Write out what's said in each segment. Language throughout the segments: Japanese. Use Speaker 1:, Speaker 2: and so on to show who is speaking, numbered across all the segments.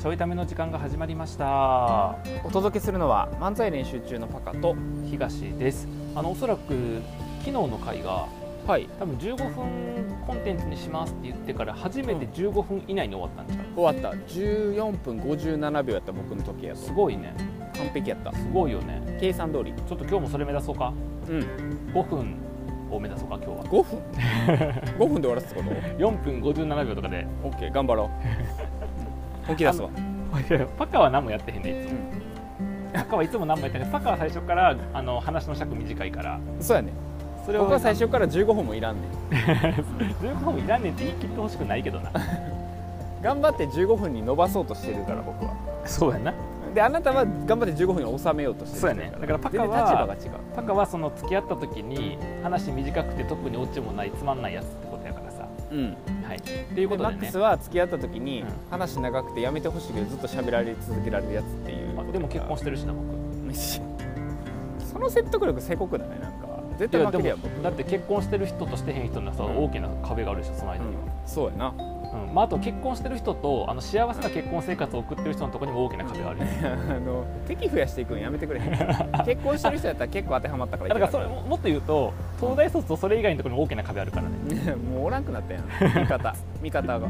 Speaker 1: ちょいための時間が始まりました。
Speaker 2: お届けするのは漫才練習中のパカと
Speaker 1: 東です。あのおそらく昨日の回が
Speaker 2: はい。
Speaker 1: 多分15分コンテンツにしますって言ってから初めて15分以内に終わったんですか、
Speaker 2: 終わった。14分57秒やった僕の時やと。
Speaker 1: すごいね。
Speaker 2: 完璧やった。
Speaker 1: すごいよね。
Speaker 2: 計算通り。
Speaker 1: ちょっと今日もそれ目指そうか。
Speaker 2: うん。
Speaker 1: 5分を目指そうか今日は。
Speaker 2: 5分？5分で終わらすってこと
Speaker 1: ？4分57秒とかで。
Speaker 2: OK 頑張ろう 本気出すわ。
Speaker 1: パカは何もやってへんねいつも、パカはいつも何もやってへん。パカは最初からあの話の尺短いから。
Speaker 2: そうやね。
Speaker 1: それを
Speaker 2: 僕は最初から15分もいらんねん。
Speaker 1: 15分いらんねんって言い切ってほしくないけどな。
Speaker 2: 頑張って15分に伸ばそうとしてるから僕は。
Speaker 1: そうやな。
Speaker 2: であなたは頑張って15分に収めようとしてる
Speaker 1: そうやね。だからパカは
Speaker 2: 立場が違う。
Speaker 1: パカはその付き合った時に話短くて特にオチもないつまんないやつ。って
Speaker 2: うん。
Speaker 1: はい。っていうことでね。
Speaker 2: マックスは付き合った時に
Speaker 1: うん。
Speaker 2: 話長くてやめてほしいけどずっと喋られ続けられるやつっていう。
Speaker 1: あでも結婚してるしな僕。
Speaker 2: その説得力せこくない？なんか絶対負けるやん。
Speaker 1: だって結婚してる人としてへん人のさ、
Speaker 2: うん。
Speaker 1: 大きな壁があるでしょその間には、
Speaker 2: そうやな
Speaker 1: うん。まあ、あと結婚してる人とあの幸せな結婚生活を送ってる人のところにも大きな壁があるよ
Speaker 2: あの敵増やしていくんやめてくれ。結婚してる人やったら結構当てはまったから。
Speaker 1: だからそれももっと言うと東大卒とそれ以外のところにも大きな壁あるからね、
Speaker 2: れ もうおらんくなったやん。味方。味方が。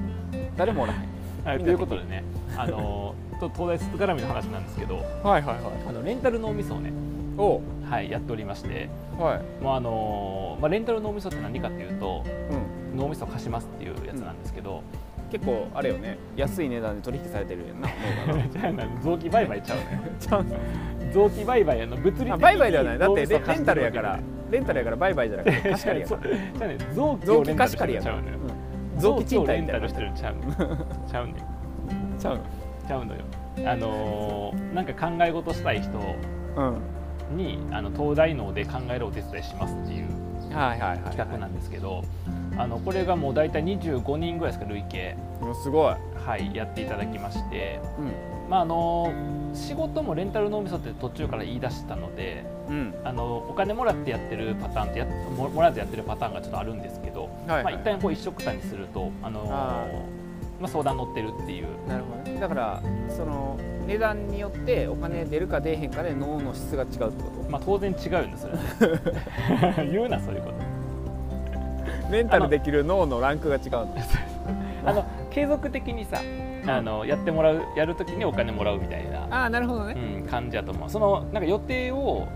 Speaker 2: 誰もおらへん。
Speaker 1: はい、ということでねあのと東大卒絡みの話なんですけど。
Speaker 2: はいはいはい。
Speaker 1: あのレンタル脳みそをね、
Speaker 2: おう。
Speaker 1: はい、やっておりまして、
Speaker 2: はい。
Speaker 1: まああのまあ、レンタル脳みそって何かっていうと
Speaker 2: うん
Speaker 1: 脳みそ貸しますっていうやつなんですけど、
Speaker 2: 結構あれよね。安い値段で取引されてるやんな。脳が
Speaker 1: 臓器売買ちゃうね。臓器売買あの物理的に
Speaker 2: あ売買ではない。だってレレンタルやから。レンタルやから売買じゃなくて 貸し借りやから。
Speaker 1: ね臓器
Speaker 2: 貸し借りやから
Speaker 1: う
Speaker 2: 臓器賃貸みたいな
Speaker 1: ンタルしてるんちゃう。のちゃうね。ん
Speaker 2: ちゃう
Speaker 1: ちゃうのよ。あのーなんか考え事したい人
Speaker 2: のうん。
Speaker 1: にあの東大脳で考えるお手伝いしますっていう
Speaker 2: はいはいはい。
Speaker 1: 企画なんですけど、あのこれがもう大体25人ぐらいですか累計、
Speaker 2: すごい。
Speaker 1: はい、やっていただきまして、
Speaker 2: うん。
Speaker 1: まあ、あの仕事もレンタル脳みそって途中から言い出したので
Speaker 2: うん。
Speaker 1: あのお金もらってやってるパターンとやももらずやってるパターンがちょっとあるんですけど、
Speaker 2: はいはい。
Speaker 1: まあ、一旦こう一緒くたにすると、あの
Speaker 2: あ
Speaker 1: まあ、相談乗ってるっていう。
Speaker 2: なるほどね。だからその値段によってお金出るか出えへんかで脳の質が違うってこと？
Speaker 1: まあ、当然違うんですよね。言うなそういうこと
Speaker 2: メンタルできる脳のランクが違うの。
Speaker 1: あの継続的にさあのやってもらうやるときにお金もらうみたいな、
Speaker 2: ああなるほどね。
Speaker 1: うん、感じだと思う。そのなんか予定を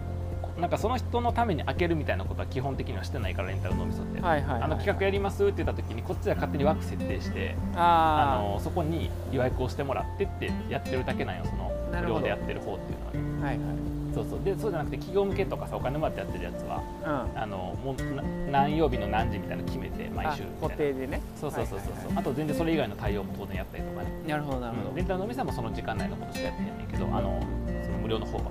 Speaker 1: なんかその人のために開けるみたいなことは基本的にはしてないからレンタル脳みそって、
Speaker 2: はいはいはい
Speaker 1: あの企画やりますって言った時にこっちは勝手に枠設定してあ
Speaker 2: あ
Speaker 1: のそこに予約をしてもらってってやってるだけなんよ。その無料でやってる方っていうのは。ね
Speaker 2: あはいはい
Speaker 1: そうそう。でそうじゃなくて企業向けとかさお金もらってやってるやつは
Speaker 2: うん。
Speaker 1: あのもうな何曜日の何時みたいなの決めて毎
Speaker 2: あ
Speaker 1: 週
Speaker 2: 固定でね。
Speaker 1: そうそうそうそう、
Speaker 2: はいはいはい。
Speaker 1: あと全然それ以外の対応も当然やったりとかね。
Speaker 2: なるほどなるほど。
Speaker 1: レンタルのお店もその時間内のことしかやってへんねんけどあのその無料の方は。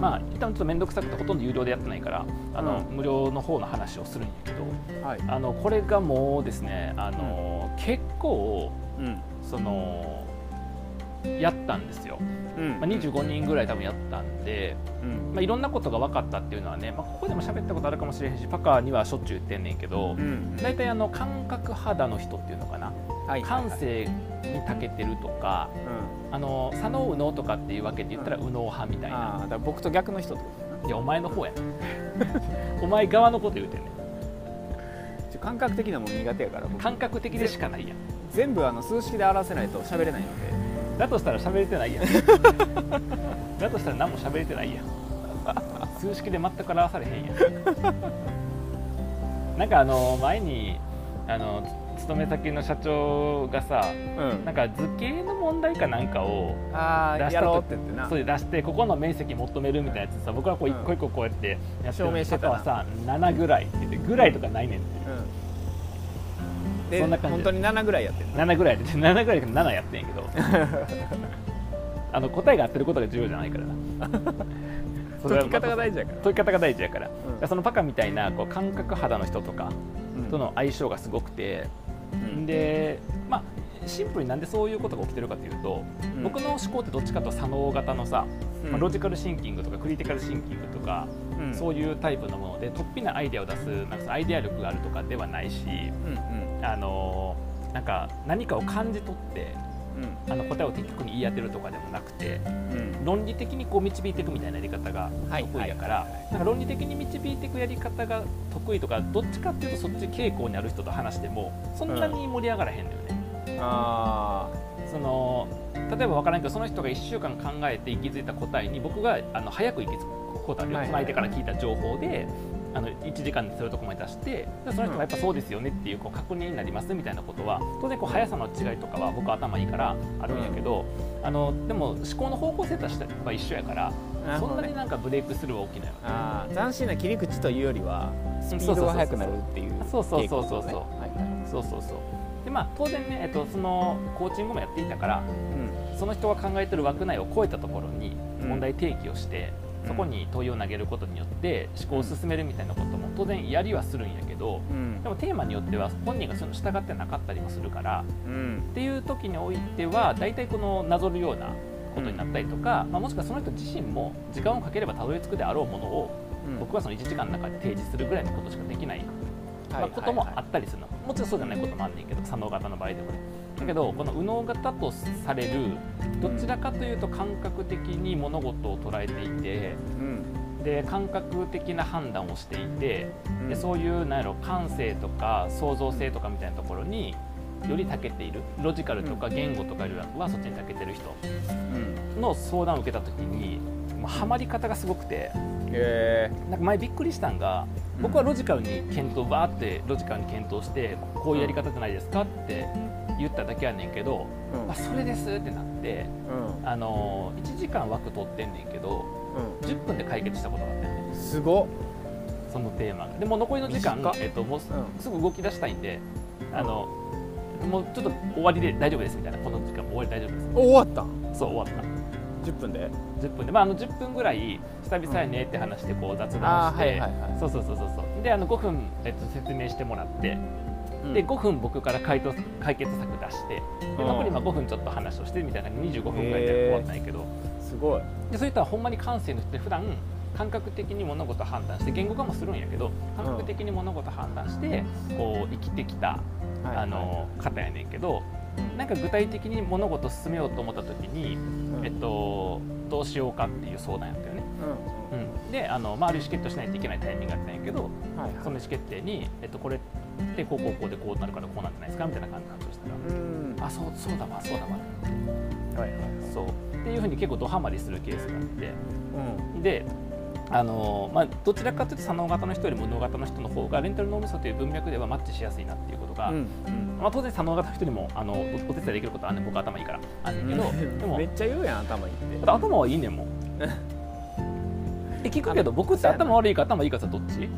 Speaker 1: まあ一旦ちょっと面倒くさくてほとんど有料でやってないからあの、
Speaker 2: う
Speaker 1: 無料の方の話をするんやけど
Speaker 2: はい。
Speaker 1: あのこれがもうですねあの、結構
Speaker 2: うん。
Speaker 1: そのやったんですよ、
Speaker 2: うん。
Speaker 1: まあ、25人ぐらい多分やったんで、
Speaker 2: うん。
Speaker 1: まあ、いろんなことが分かったっていうのはね、まあ、ここでも喋ったことあるかもしれへんしパカにはしょっちゅう言ってんねんけど、
Speaker 2: うん
Speaker 1: 大体あの感覚肌の人っていうのかな。
Speaker 2: はい
Speaker 1: 感性に長けてるとか
Speaker 2: うん。
Speaker 1: あの左脳右脳とかっていうわけで言ったら右脳派みたいな、
Speaker 2: だから僕と逆の人ってことい
Speaker 1: やお前の方やね お前側のこと言うてんね
Speaker 2: ちょ感覚的なもの苦手やから僕。
Speaker 1: 感覚的でしかないやん。
Speaker 2: 全部あの数式で表せないと喋れないので
Speaker 1: だとしたら喋れてないやん。だとしたら何も喋れてないやん。数式で全く表されへんやん。なんかあの前にあの勤め先の社長がさ
Speaker 2: うん。
Speaker 1: なんか図形の問題かなんかを
Speaker 2: ああや
Speaker 1: 出したと
Speaker 2: て
Speaker 1: そう出してここの面積求めるみたいなやつさ僕はこう一個一個こうやってやってる
Speaker 2: 証明してたな。
Speaker 1: パパはさ7ぐらいって言ってぐらいとかないねんって。
Speaker 2: うんで
Speaker 1: そんな感じ。
Speaker 2: 本当に7ぐらいやってる
Speaker 1: 7ぐらいで7 ぐらいで7やってんやけど。あの答えが合ってることが重要じゃないからな。
Speaker 2: 解き方が大事やから。
Speaker 1: 解き方が大事やから、
Speaker 2: うん。
Speaker 1: そのパカみたいなこう感覚肌の人とかとの相性がすごくて、
Speaker 2: うん。
Speaker 1: でまあシンプルになんでそういうことが起きてるかというと、
Speaker 2: うん。
Speaker 1: 僕の思考ってどっちかというと左脳型のさ、
Speaker 2: うん。
Speaker 1: まあロジカルシンキングとかクリティカルシンキングとか、
Speaker 2: うん。
Speaker 1: そういうタイプのもので突飛なアイデアを出すなんかアイデア力があるとかではないし、あのーなんか何かを感じ取って
Speaker 2: うん。
Speaker 1: あの答えを的確に言い当てるとかでもなくて
Speaker 2: うん。
Speaker 1: 論理的にこう導いていくみたいなやり方が
Speaker 2: はい
Speaker 1: 得意やから、なんか論理的に導いていくやり方が得意とかどっちかっていうとそっち傾向にある人と話してもそんなに盛り上がらへんのよね。
Speaker 2: あ
Speaker 1: その例えば分からんけどその人が1週間考えて行き着いた答えに僕があの早く行き着くことあるよ、
Speaker 2: はいはい。
Speaker 1: 相手から聞いた情報であの1時間でそういうとこまで出してでその人がやっぱそうですよねっていうこう確認になりますみたいなことは当然こう速さの違いとかは僕は頭いいからあるんやけど、あのでも思考の方向性としては一緒やから、そんなになんかブレイクスルーは起きない。わ
Speaker 2: あー斬新な切り口というよりはスピードが速くなるっていう
Speaker 1: そうそうそうそう。そうそうそうそう。でまあ当然ね、えっと、そのコーチングもやっていたからその人が考えてる枠内を超えたところに
Speaker 2: うん。
Speaker 1: 問題提起をして、
Speaker 2: うん
Speaker 1: そこに問いを投げることによって思考を進めるみたいなことも当然やりはするんやけど
Speaker 2: うん。
Speaker 1: でもテーマによっては本人がその従ってなかったりもするから
Speaker 2: うん。
Speaker 1: っていう時においては大体このなぞるようなことになったりとか、まあ、もしくはその人自身も時間をかければたどり着くであろうものを
Speaker 2: うん。
Speaker 1: 僕はその1時間の中で提示するぐらいのことしかできないまあ、こともあったりするの、もちろんそうじゃないこともあんねんけど左脳型の場合でもねだけどこの右脳型とされるどちらかというと感覚的に物事を捉えていて
Speaker 2: うん。
Speaker 1: で感覚的な判断をしていて
Speaker 2: うん。
Speaker 1: でそういうやろ感性とか創造性とかみたいなところにより長けているロジカルとか言語とかよりはそっちに長けてる人
Speaker 2: うん。
Speaker 1: の相談を受けた時にもうハマり方がすごくて
Speaker 2: へ
Speaker 1: なんか前びっくりしたんが僕はロジカルに検討バーってロジカルに検討してこういうやり方じゃないですかって言っただけやねんけど、
Speaker 2: ーうん。
Speaker 1: あそれですってなって
Speaker 2: うん。
Speaker 1: あの1時間枠取ってんねんけど10分で解決したことがあったよね
Speaker 2: うん。すごっ。
Speaker 1: そのテーマが。でも残りの時間えっと、もうすぐ動き出したいんであのもうちょっと終わりで大丈夫ですみたいな。この時間も終わり大丈夫です。
Speaker 2: お終わった？
Speaker 1: そう終わった。
Speaker 2: 10分で
Speaker 1: ？10分で、まあ、あの10分ぐらい久々やねって話してこう雑談して、
Speaker 2: はいはいはい
Speaker 1: そうそうそうそうそう。であの5分、えっと、説明してもらってで5分僕から回答解決策出してで
Speaker 2: うん。
Speaker 1: 残りまあ5分ちょっと話をしてみたいな25分ぐらいで終わったんやけど。
Speaker 2: すごい。
Speaker 1: でそういったらほんまに感性の人って普段感覚的に物事を判断して言語化もするんやけど感覚的に物事を判断してこう生きてきた
Speaker 2: はい
Speaker 1: あの方やねんけどなんか具体的に物事を進めようと思った時に、
Speaker 2: うん。
Speaker 1: えっと、どうしようかっていう相談やったよね。
Speaker 2: うん。
Speaker 1: うん、であの、まあ、ある意思決定をしないといけないタイミングだったんやけど
Speaker 2: はい。
Speaker 1: その意思決定に、えっと、これってこうこうこうでこうなるからこうなんじゃないですかみたいな感じの話をしたら。
Speaker 2: うん。
Speaker 1: あそうそうだわそうだわ。
Speaker 2: はいはい
Speaker 1: そう。っていうふうに結構ドハマりするケースがあって。
Speaker 2: うん。
Speaker 1: であのまあ、どちらかというと左脳型の人よりも脳型の人の方がレンタル脳みそという文脈ではマッチしやすいなっていうことが、
Speaker 2: うん。
Speaker 1: まあ、当然左脳型の人にもあのおお手伝いできることはあんねん。僕頭いいから。あんねんけど、でも
Speaker 2: めっちゃ言うやん頭いいって。
Speaker 1: 頭はいいねんもん え聞くけど僕って頭悪いか頭いいかさどっち？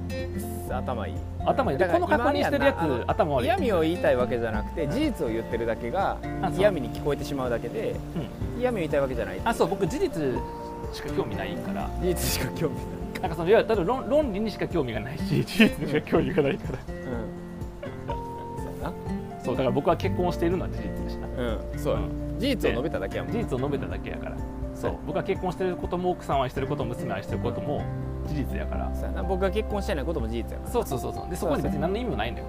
Speaker 2: 頭いい。
Speaker 1: 頭いいこの確認してるやつ頭悪い。
Speaker 2: 嫌味を言いたいわけじゃなくて事実を言ってるだけが嫌味に聞こえてしまうだけで
Speaker 1: うん。
Speaker 2: 嫌味を言いたいわけじゃない。
Speaker 1: あそう僕事実しか興味ないから。
Speaker 2: 事実しか興味ない。
Speaker 1: なんかそのいや例えば論論理にしか興味がないし事実にしか興味がないから。
Speaker 2: うん。そうや
Speaker 1: そうだから僕は結婚をしているのは事実でした。
Speaker 2: なうん。そうや事実を述べただけやもん。
Speaker 1: 事実を述べただけやからそう。
Speaker 2: はい
Speaker 1: 僕は結婚してることも奥さんを愛してることも娘を愛してることも事実やから。
Speaker 2: そうやな。僕が結婚してないことも事実やから。
Speaker 1: そうそうそうそう。でそこに別に何の意味もないのよ。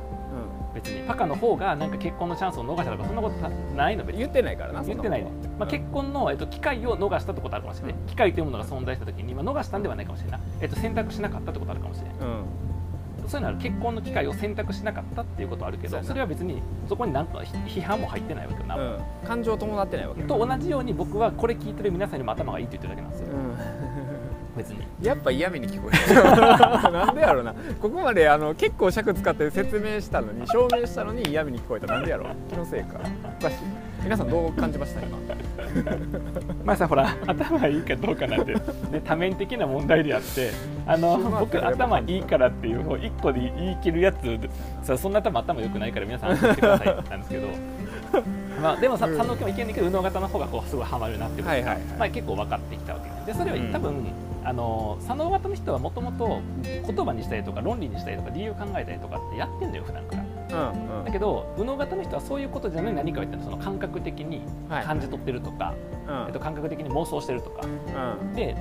Speaker 1: 別にパカの方がなんか結婚のチャンスを逃したとかそんなことないの別に。
Speaker 2: うん言ってないからな
Speaker 1: 言ってないね、まあ、結婚の、えっと、機会を逃したってことあるかもしれない、機会というものが存在した時に、まあ、逃したんではないかもしれない、えっと、選択しなかったってことあるかもしれない。
Speaker 2: うん
Speaker 1: そういうのは結婚の機会を選択しなかったっていうことはあるけどそれは別にそこに何か批判も入ってないわけよな、
Speaker 2: うん。感情伴ってないわけ
Speaker 1: と同じように僕はこれ聞いてる皆さんにも頭がいいって言ってるだけなんですよ。
Speaker 2: う
Speaker 1: 別に。
Speaker 2: んやっぱ嫌味に聞こえる。なんでやろうな。ここまであの結構尺使って説明したのに証明したのに嫌味に聞こえた。なんでやろう。気のせいか。おかしい皆さんどう感じました今
Speaker 1: まあさほら頭いいかどうかなんてで多面的な問題であってあの僕頭いいからっていう一個で言い切るやつさそんな多分頭良くないから皆さん安心してくださいなんですけど まあでもさ
Speaker 2: うん。
Speaker 1: 三の家もいけんねんけど右脳型の方がこうすごいハマるなっていうことが、
Speaker 2: はいはいはい。
Speaker 1: まあ、結構分かってきたわけで。でそれは
Speaker 2: うん。
Speaker 1: 多分、あの左脳型の人はもともと言葉にしたりとか論理にしたりとか理由考えたりとかってやってんだよ普段から
Speaker 2: うんうん。
Speaker 1: だけど右脳型の人はそういうことじゃない何かを言ってその感覚的に
Speaker 2: はい。
Speaker 1: 感じ取ってるとか、
Speaker 2: うん。
Speaker 1: えっと、感覚的に妄想してるとか。
Speaker 2: うん。
Speaker 1: で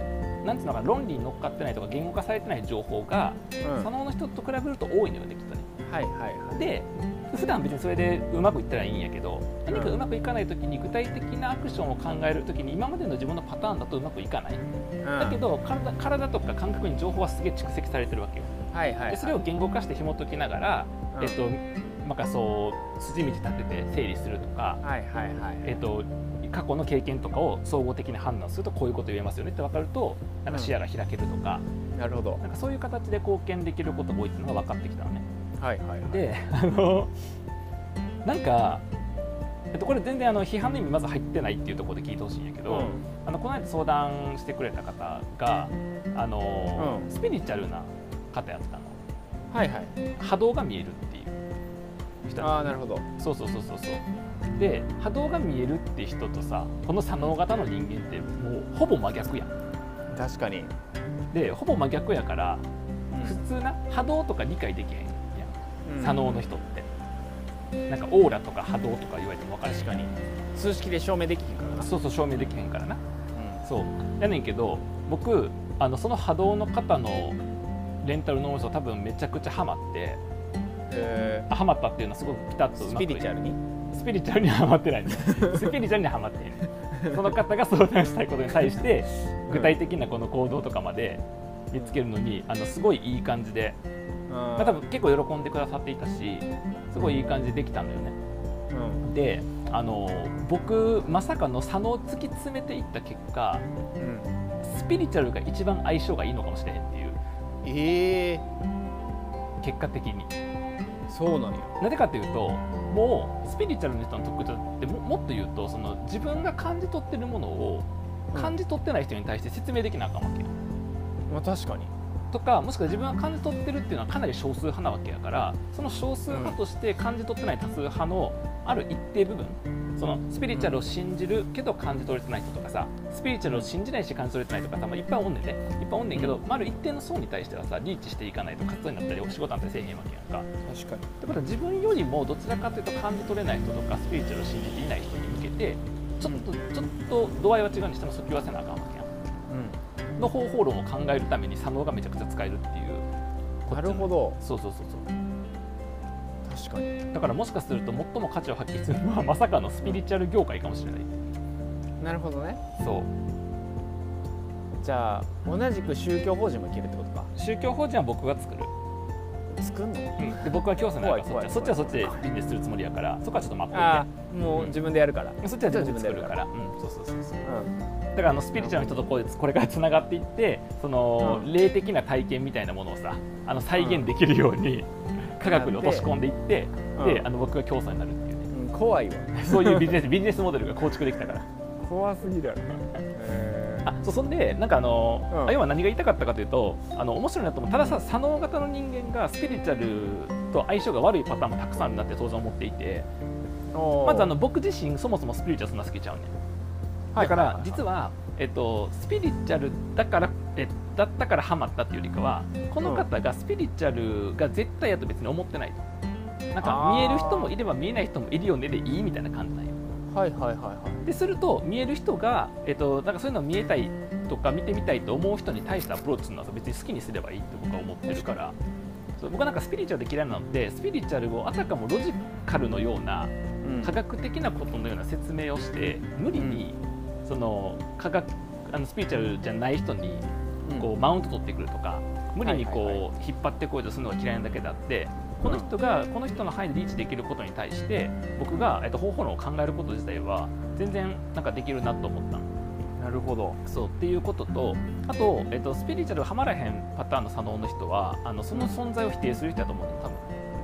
Speaker 1: なんつうのかな論理に乗っかってないとか言語化されてない情報が
Speaker 2: うん。
Speaker 1: 左脳の人と比べると多いのよねきっとね。
Speaker 2: はいはいはい。
Speaker 1: で普段別にそれでうまくいったらいいんやけど何かうまくいかない時に具体的なアクションを考える時に今までの自分のパターンだとうまくいかない、だけど体体とか感覚に情報はすげえ蓄積されてるわけよ。
Speaker 2: はいはい、はい、
Speaker 1: でそれを言語化して紐解きながら、
Speaker 2: うん。
Speaker 1: えっとなんかそう筋道立てて整理するとか、
Speaker 2: はいはいはい。
Speaker 1: えっと過去の経験とかを総合的に判断するとこういうこと言えますよねって分かるとなんか視野が開けるとか,、
Speaker 2: なるほど。
Speaker 1: なんかそういう形で貢献できることが多いっていうのが分かってきたのね。
Speaker 2: はいはいはい。
Speaker 1: であのなんか、えっと、これ全然あの批判の意味まず入ってないっていうところで聞いてほしいんやけど、あのこの間相談してくれた方があの、
Speaker 2: うん。
Speaker 1: スピリチュアルな方やったの。
Speaker 2: はいはい。
Speaker 1: 波動が見えるっていう人
Speaker 2: ああなるほど。
Speaker 1: そうそうそうそうそう。で波動が見えるって人とさこの左脳型の人間ってもうほぼ真逆やん。
Speaker 2: 確かに、
Speaker 1: でほぼ真逆やから普通な波動とか理解できへん左脳の人って。なんかオーラとか波動とか言われても分かるし
Speaker 2: 確かに。数式で証明できひんからな。
Speaker 1: そうそう証明できへんからな。
Speaker 2: う
Speaker 1: そう。やねんけど僕あのその波動の方のレンタル脳みそ多分めちゃくちゃハマって。
Speaker 2: え
Speaker 1: あハマったっていうのはすごくピタッとう
Speaker 2: ス
Speaker 1: まく
Speaker 2: ピリチュアルに？
Speaker 1: スピリチュアルにはハマってない スピリチュアルにはハマってんねん。その方が相談したいことに対して具体的なこの行動とかまで見つけるのにあのすごいいい感じで、まあ、多分結構喜んでくださっていたしすごいいい感じでできたのよね。
Speaker 2: うん。
Speaker 1: であの僕まさかの左脳を突き詰めていった結果
Speaker 2: うん
Speaker 1: スピリチュアルが一番相性がいいのかもしれへんっていう。
Speaker 2: ええ
Speaker 1: 結果的に。
Speaker 2: そうなんや。
Speaker 1: なぜかというともうスピリチュアルの人の特徴ってももっと言うとその自分が感じ取ってるものを感じ取ってない人に対して説明できなあかんわけよ。
Speaker 2: まあ確かに
Speaker 1: とかもしくは自分が感じ取ってるっていうのはかなり少数派なわけやからその少数派として感じ取ってない多数派のある一定部分そのスピリチュアルを信じるけど感じ取れてない人とかさスピリチュアルを信じないし感じ取れてないとかさ、まあ、いっぱいおんねんね。いっぱいおんねんけど、まあ、ある一定の層に対してはさリーチしていかないと活動になったりお仕事なんてせえへんわけやんか。
Speaker 2: 確かに。
Speaker 1: ってことは自分よりもどちらかというと感じ取れない人とかスピリチュアルを信じていない人に向けてちょっとちょっと度合いは違うにしても訴求はせなあかんわの方法論を考えるために左脳がめちゃくちゃ使えるっていう
Speaker 2: なるほど。
Speaker 1: そうそうそうそう。
Speaker 2: 確かに。
Speaker 1: だからもしかすると最も価値を発揮するのはまさかのスピリチュアル業界かもしれない。
Speaker 2: なるほどね。
Speaker 1: そう。
Speaker 2: じゃあ同じく宗教法人もいけるってことか。
Speaker 1: 宗教法人は僕が作る、
Speaker 2: 作んの？
Speaker 1: うん、で僕は教祖になるからそっちはそっちでビジネスするつもりやからそこはちょっと待っ
Speaker 2: ああ
Speaker 1: と
Speaker 2: もう自分でやるから。
Speaker 1: いてそっちは自分で作るから。うん。そうそうそうそう。
Speaker 2: うん
Speaker 1: だからあのスピリチュアルの人とこうこれからつながっていってその、
Speaker 2: うん。
Speaker 1: 霊的な体験みたいなものをさあの再現できるように、科学に落とし込んでいって、
Speaker 2: うん
Speaker 1: で。あの僕が教祖になるっていうね。
Speaker 2: うん怖いわ。
Speaker 1: そういうビジネスビジネスモデルが構築できたから。
Speaker 2: 怖すぎるやろ。へ
Speaker 1: あそうそんでなんかあの、
Speaker 2: うん。
Speaker 1: あ要は何が言いたかったかというとあの面白いなと思うたださ左脳型の人間がスピリチュアルと相性が悪いパターンもたくさんあるなって当然思っていて。まずあの僕自身そもそもスピリチュアルそんな好きちゃうねんだから実は、えっと、スピリチュアルだからえだったからハマったっていうよりかはこの方がスピリチュアルが絶対やと別に思ってない。となんか見える人もいれば見えない人もいるよねでいいみたいな感じなんよ。
Speaker 2: はいはいはいはい。
Speaker 1: ですると見える人が、えっと、なんかそういうのを見えたいとか見てみたいと思う人に対してアプローチするのは別に好きにすればいいって僕は思ってるから。そう僕はなんかスピリチュアルで嫌いなのってスピリチュアルをあたかもロジカルのような
Speaker 2: うん。
Speaker 1: 科学的なことのような説明をして無理にその科学あのスピリチュアルじゃない人にこうマウント取ってくるとか無理にこう、引っ張ってこようとするのが嫌いなだけであってこの人がこの人の範囲でリーチできることに対して僕が、えっと、方法論を考えること自体は全然なんかできるなと思ったの。
Speaker 2: なるほど。
Speaker 1: そうっていうこととあと、えっと、スピリチュアルはまらへんパターンの左脳の人はあのその存在を否定する人だと思うの多分。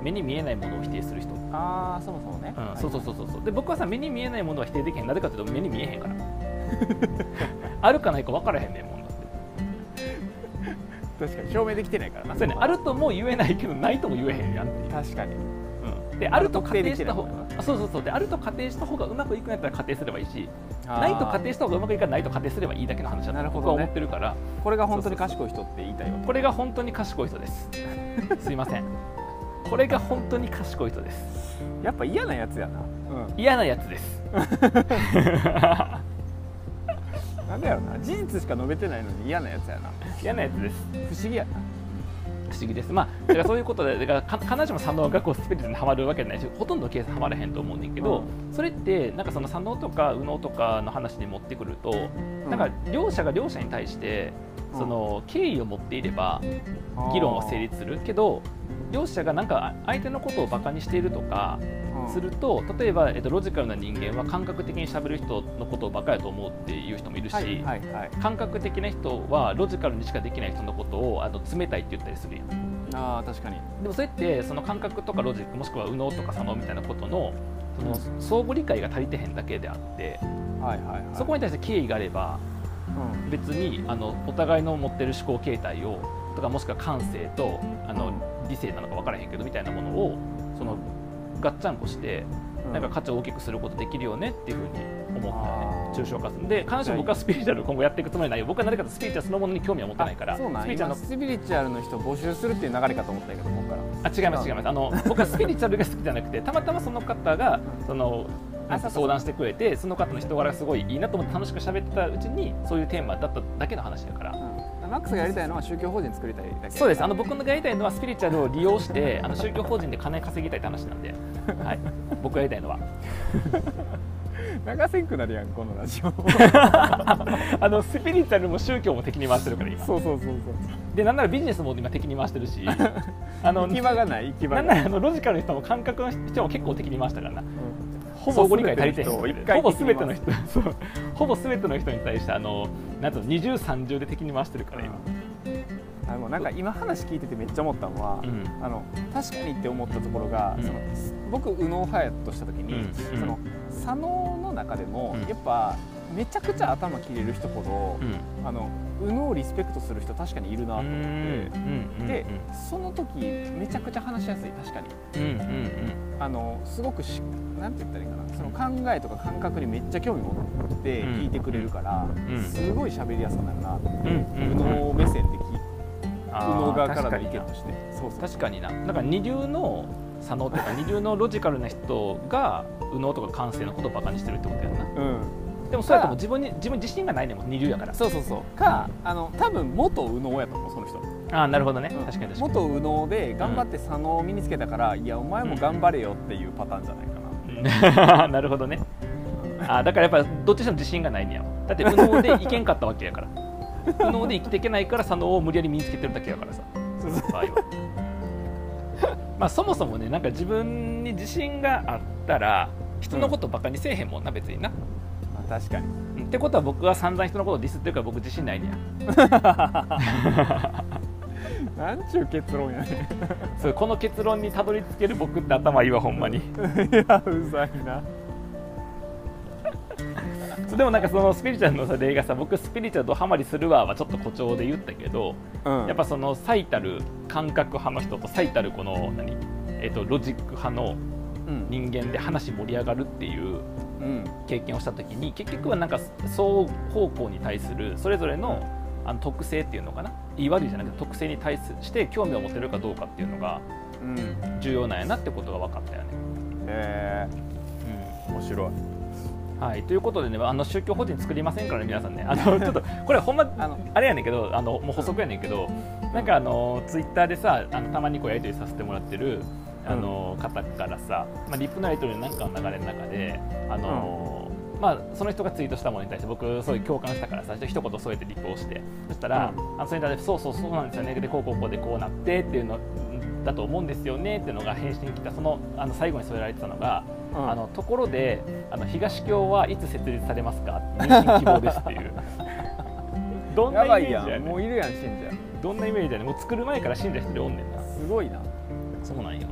Speaker 1: 目に見えないものを否定する人。
Speaker 2: ああそもそもね。
Speaker 1: うん、そうそうそうそうそう。で僕はさ目に見えないものは否定できへん。なぜかというと目に見えへんから あるかないか分からへんねんもんだって。
Speaker 2: 確かに。証明できてないからな。
Speaker 1: そうやね。あるとも言えないけどないとも言えへんやんっていう、
Speaker 2: 確かに。
Speaker 1: うん、であると
Speaker 2: 特
Speaker 1: 仮定した方
Speaker 2: 定できてないもんな。
Speaker 1: あそうそうそう。であると仮定した方がうまくいくんやったら仮定すればいいしないと仮定した方がうまくいくからないと仮定すればいいだけの話だと
Speaker 2: なるほどね。
Speaker 1: 僕は思ってるから。
Speaker 2: これが本当に賢い人って言いたいよ
Speaker 1: これが本当に賢い人です。すいません。これが本当に賢い人です。
Speaker 2: やっぱ嫌なやつやな。
Speaker 1: 嫌なやつです
Speaker 2: なんだよな。事実しか述べてないのに嫌なやつやな。
Speaker 1: 嫌なやつです。
Speaker 2: 不思議やな。
Speaker 1: 不思議です。まあだからそういうことでだからか必ずしも左脳がこうスピリチュアルにはまるわけじゃないしほとんどのケースはまらへんと思うねんけど、それってなんかその左脳とか右脳とかの話に持ってくると、なんか両者が両者に対してその敬意を持っていれば議論は成立するけど両者がなんか相手のことをバカにしているとかすると例えば、えっと、ロジカルな人間は感覚的にしゃべる人のことをバカやと思うっていう人もいるし、
Speaker 2: はいはいはい。
Speaker 1: 感覚的な人はロジカルにしかできない人のことをあの冷たいって言ったりするやん。
Speaker 2: あー確かに。
Speaker 1: でもそれってその感覚とかロジックもしくは右脳とか左脳みたいなことのその相互理解が足りてへんだけであって
Speaker 2: はいはいはい。
Speaker 1: そこに対して敬意があれば
Speaker 2: うん。
Speaker 1: 別にあのお互いの持ってる思考形態をとかもしくは感性とあの理性なのか分からへんけどみたいなものをそのガッチャンコしてなんか価値を大きくすることできるよねっていうふうに思った抽象化する。で必ずしも僕はスピリチュアル今後やっていくつもりない。よ僕は何かとスピリチュアルそのものに興味は持ってないから。スピリチュアル
Speaker 2: スピリチュアルの人を募集するっていう流れかと思ったけどここから。
Speaker 1: あ違います違います。あの 僕はスピリチュアルが好きじゃなくてたまたまその方がその相談してくれてその方の人柄がすごいいいなと思って楽しく喋ってたうちにそういうテーマだっただけの話だから。
Speaker 2: うんマックスがやりたいのは宗教法人作りたいだけ。
Speaker 1: そうです。あの僕のがやりたいのはスピリチュアルを利用してあの宗教法人で金稼ぎたいって話なんで、はい、僕がやりたいのは。
Speaker 2: 長せんくなるやんこのラジオ。
Speaker 1: あのスピリチュアルも宗教も敵に回してるから今。
Speaker 2: そうそうそうそう。
Speaker 1: でなんならビジネスも今敵に回してるし。あの
Speaker 2: 行き場がない行き場がない。
Speaker 1: ならあのロジカルの人も感覚の人も結構敵に回したからな
Speaker 2: ほ
Speaker 1: 相互理解足りてほぼ全ての人 ほぼ全ての人に対してあのなんと二重三重で敵に回してるから今、
Speaker 2: あのなんか今話聞いててめっちゃ思ったのは、
Speaker 1: うん。
Speaker 2: あの確かにって思ったところが、
Speaker 1: うん。
Speaker 2: その僕右脳派やとした時に、
Speaker 1: うん。
Speaker 2: その左脳の中でも、
Speaker 1: うん。
Speaker 2: やっぱめちゃくちゃ頭切れる人ほど、
Speaker 1: うん。
Speaker 2: あの右脳をリスペクトする人確かにいるなと思って、
Speaker 1: うん
Speaker 2: でその時めちゃくちゃ話しやすい確かに。あのすごくしなんて言ったらいいかな。その考えとか感覚にめっちゃ興味持って
Speaker 1: うん。
Speaker 2: 聞いてくれるから、
Speaker 1: うん。
Speaker 2: すごい喋りやすくなるな、
Speaker 1: うんうん
Speaker 2: 右脳目線で聞右脳側からの意見として。そう
Speaker 1: 確かにな。だから二流の左脳というか二流のロジカルな人が右脳とか感性のことをバカにしてるってことやな。
Speaker 2: うん
Speaker 1: でもそうやとも自分に自分自信がないねんもん二流やから。
Speaker 2: そうそうそう。かあの多分元右脳やと思うその人。
Speaker 1: ああなるほどね。
Speaker 2: うん。
Speaker 1: 確かに確かに。
Speaker 2: 元右脳で頑張って左脳を身につけたから、いやお前も頑張れよっていうパターンじゃないかな、
Speaker 1: なるほどね。あーだからやっぱどっちにしても自信がないねや。だって右脳でいけんかったわけやから。右脳で生きていけないから左脳を無理やり身につけてるだけやからさ。
Speaker 2: そ
Speaker 1: まあそもそもねなんか自分に自信があったら人のことバカにせえへんもんな別にな、
Speaker 2: まあ確かに。
Speaker 1: うんってことは僕は散々人のことをディスってるから僕自信ないねや。
Speaker 2: なんちゅう結論やね
Speaker 1: そうこの結論にたどり着ける僕って頭いいわほんまに。
Speaker 2: いやうざいな。
Speaker 1: そうでもなんかそのスピリチュアルのさ例がさ僕スピリチュアルドハマりするわはちょっと誇張で言ったけど
Speaker 2: うん。
Speaker 1: やっぱその最たる感覚派の人と最たるこの何、えっとロジック派の
Speaker 2: うん。
Speaker 1: 人間で話盛り上がるっていう
Speaker 2: うん
Speaker 1: 経験をした時に結局はなんか双方向に対するそれぞれのあの特性っていうのかな？いい悪いじゃなくて特性に対して興味を持てるかどうかっていうのが
Speaker 2: うん。
Speaker 1: 重要なんやなってことが分かったよね。
Speaker 2: へえ。面白い。
Speaker 1: はい、ということでねあの宗教法人作りませんからね皆さんね。あの ちょっとこれほんま
Speaker 2: あの
Speaker 1: あれやねんけどあのもう補足やねんけどなんかあのツイッターでさあのたまにこうやり取りさせてもらってるあの、方からさ、まあ、リップナイトルなんかの流れの中であの、まあ、その人がツイートしたものに対して僕すごい共感したからさ一言添えてリプをして。そしたら、あのそれに対してそうそうそうなんですよね。でこうこうこうでこうなってっていうのだと思うんですよね。っていうのが返信に来た。そのあの最後に添えられてたのが、
Speaker 2: うん。
Speaker 1: あのところであの東京はいつ設立されますか？妊娠希望ですっていう。どんなイメージやねん。
Speaker 2: ん。もういるやん信者。
Speaker 1: どんなイメージやねん。もう作る前から信者一人おんねんな。
Speaker 2: すごいな。
Speaker 1: そうなんよ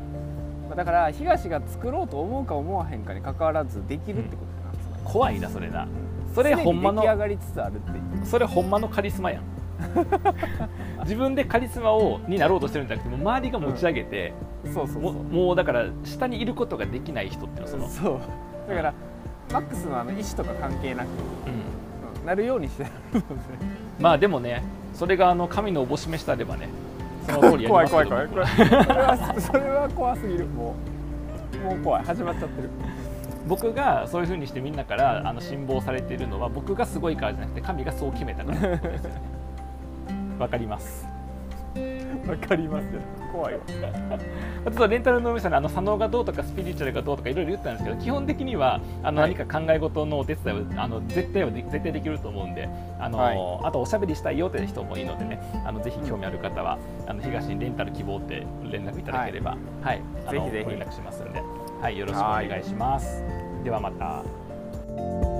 Speaker 2: まあだから東が作ろうと思うか思わへんかに関わらずできるってことな。ん。ですね
Speaker 1: 怖いなそれな。それほんまの
Speaker 2: 出来上がりつつあるっていう。
Speaker 1: それほんまのカリスマやん。自分でカリスマをになろうとしてるんじゃなくてもう周りが持ち上げて、
Speaker 2: そうそうそう。
Speaker 1: ももうだから下にいることができない人っていうのはその、
Speaker 2: そう。だからマックスのあの意思とか関係なく、
Speaker 1: うん。
Speaker 2: うん。なるようにしてあるので。
Speaker 1: まあでもねそれがあの神のおぼし召したればねその通りやり
Speaker 2: 怖い
Speaker 1: ますけど
Speaker 2: 怖い怖い。怖いそれはそれは怖すぎる。もうもう怖い。始まっちゃってる。
Speaker 1: 僕がそういうふうにしてみんなからあの信望されているのは僕がすごいからじゃなくて神がそう決めたからってことですよね。わかります。
Speaker 2: わかりますよ怖いわ。
Speaker 1: ちょっとレンタルのお店であの左脳がどうとかスピリチュアルがどうとかいろいろ言ったんですけど基本的にはあの
Speaker 2: はい。
Speaker 1: 何か考え事のお手伝いをあの絶対はで絶対できると思うんであの、
Speaker 2: はい。
Speaker 1: あとおしゃべりしたいよって人もいいのでねあのぜひ興味ある方は、あの東にレンタル希望って連絡いただければはい、あの
Speaker 2: ぜひぜひ。
Speaker 1: ご連絡しますんで。はいよろしくお願いします。ではまた。